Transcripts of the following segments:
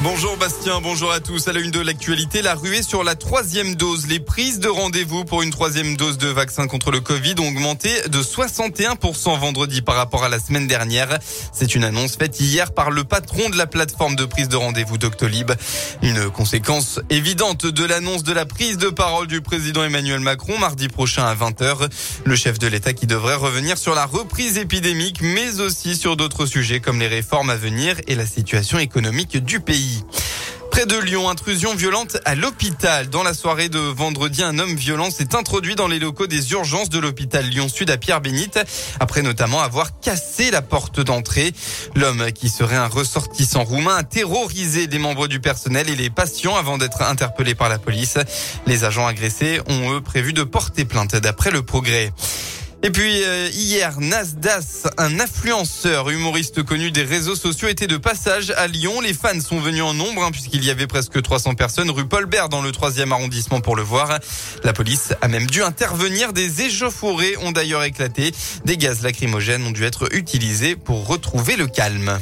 Bonjour Bastien, bonjour à tous. À la une de l'actualité, la ruée sur la troisième dose. Les prises de rendez-vous pour une troisième dose de vaccin contre le Covid ont augmenté de 61% vendredi par rapport à la semaine dernière. C'est une annonce faite hier par le patron de la plateforme de prise de rendez-vous Doctolib. Une conséquence évidente de l'annonce de la prise de parole du président Emmanuel Macron mardi prochain à 20h. Le chef de l'État qui devrait revenir sur la reprise épidémique, mais aussi sur d'autres sujets comme les réformes à venir et la situation économique du pays. Près de Lyon, intrusion violente à l'hôpital. Dans la soirée de vendredi, un homme violent s'est introduit dans les locaux des urgences de l'hôpital Lyon-Sud à Pierre-Bénite, après notamment avoir cassé la porte d'entrée. L'homme, qui serait un ressortissant roumain, a terrorisé des membres du personnel et les patients avant d'être interpellé par la police. Les agents agressés ont, eux, prévu de porter plainte d'après le progrès. Et puis euh, hier, Nasdas, un influenceur humoriste connu des réseaux sociaux, était de passage à Lyon. Les fans sont venus en nombre hein, puisqu'il y avait presque 300 personnes rue Paul Bert dans le troisième arrondissement pour le voir. La police a même dû intervenir. Des échauffourées ont d'ailleurs éclaté. Des gaz lacrymogènes ont dû être utilisés pour retrouver le calme.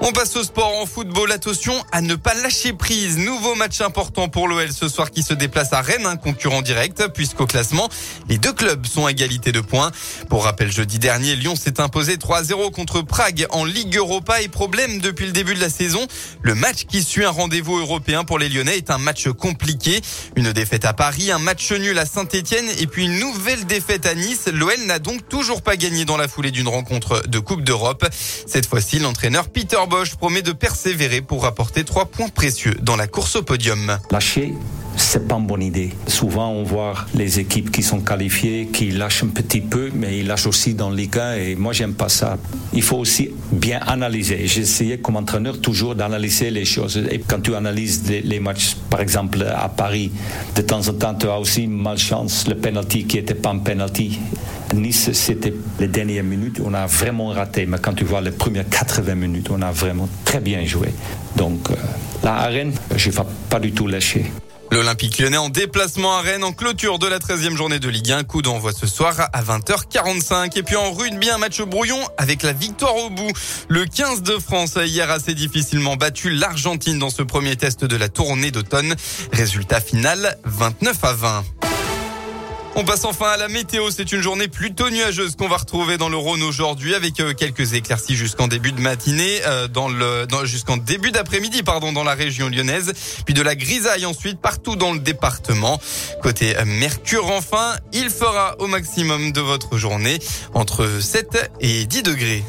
On passe au sport en football. Attention à ne pas lâcher prise. Nouveau match important pour l'OL ce soir qui se déplace à Rennes, un concurrent direct, puisqu'au classement, les deux clubs sont à égalité de points. Pour rappel, jeudi dernier, Lyon s'est imposé 3-0 contre Prague en Ligue Europa et problème depuis le début de la saison. Le match qui suit un rendez-vous européen pour les Lyonnais est un match compliqué. Une défaite à Paris, un match nul à Saint-Etienne et puis une nouvelle défaite à Nice. L'OL n'a donc toujours pas gagné dans la foulée d'une rencontre de Coupe d'Europe. Cette fois-ci, l'entraîneur Peter Bosch promet de persévérer pour rapporter trois points précieux dans la course au podium. Lâcher, c'est pas une bonne idée. Souvent, on voit les équipes qui sont qualifiées, qui lâchent un petit peu, mais ils lâchent aussi dans les cas et moi, j'aime pas ça. Il faut aussi bien analyser. Essayé comme entraîneur toujours d'analyser les choses. Et quand tu analyses les, matchs, par exemple à Paris, de temps en temps, tu as aussi malchance, le penalty qui était pas un penalty. Nice, c'était les dernières minutes, on a vraiment raté. Mais quand tu vois les premières 80 minutes, on a vraiment très bien joué. Donc, euh, la arène, je ne vais pas du tout lâcher. L'Olympique lyonnais en déplacement à Rennes en clôture de la 13e journée de Ligue 1. Coup d'envoi ce soir à 20h45. Et puis en rugby, un match brouillon avec la victoire au bout. Le 15 de France a hier assez difficilement battu l'Argentine dans ce premier test de la tournée d'automne. Résultat final 29 à 20. On passe enfin à la météo. C'est une journée plutôt nuageuse qu'on va retrouver dans le Rhône aujourd'hui avec euh, quelques éclaircies jusqu'en début de matinée, euh, dans le, jusqu'en début d'après-midi, pardon, dans la région lyonnaise. Puis de la grisaille ensuite partout dans le département. Côté euh, Mercure, enfin, il fera au maximum de votre journée entre 7 et 10 degrés.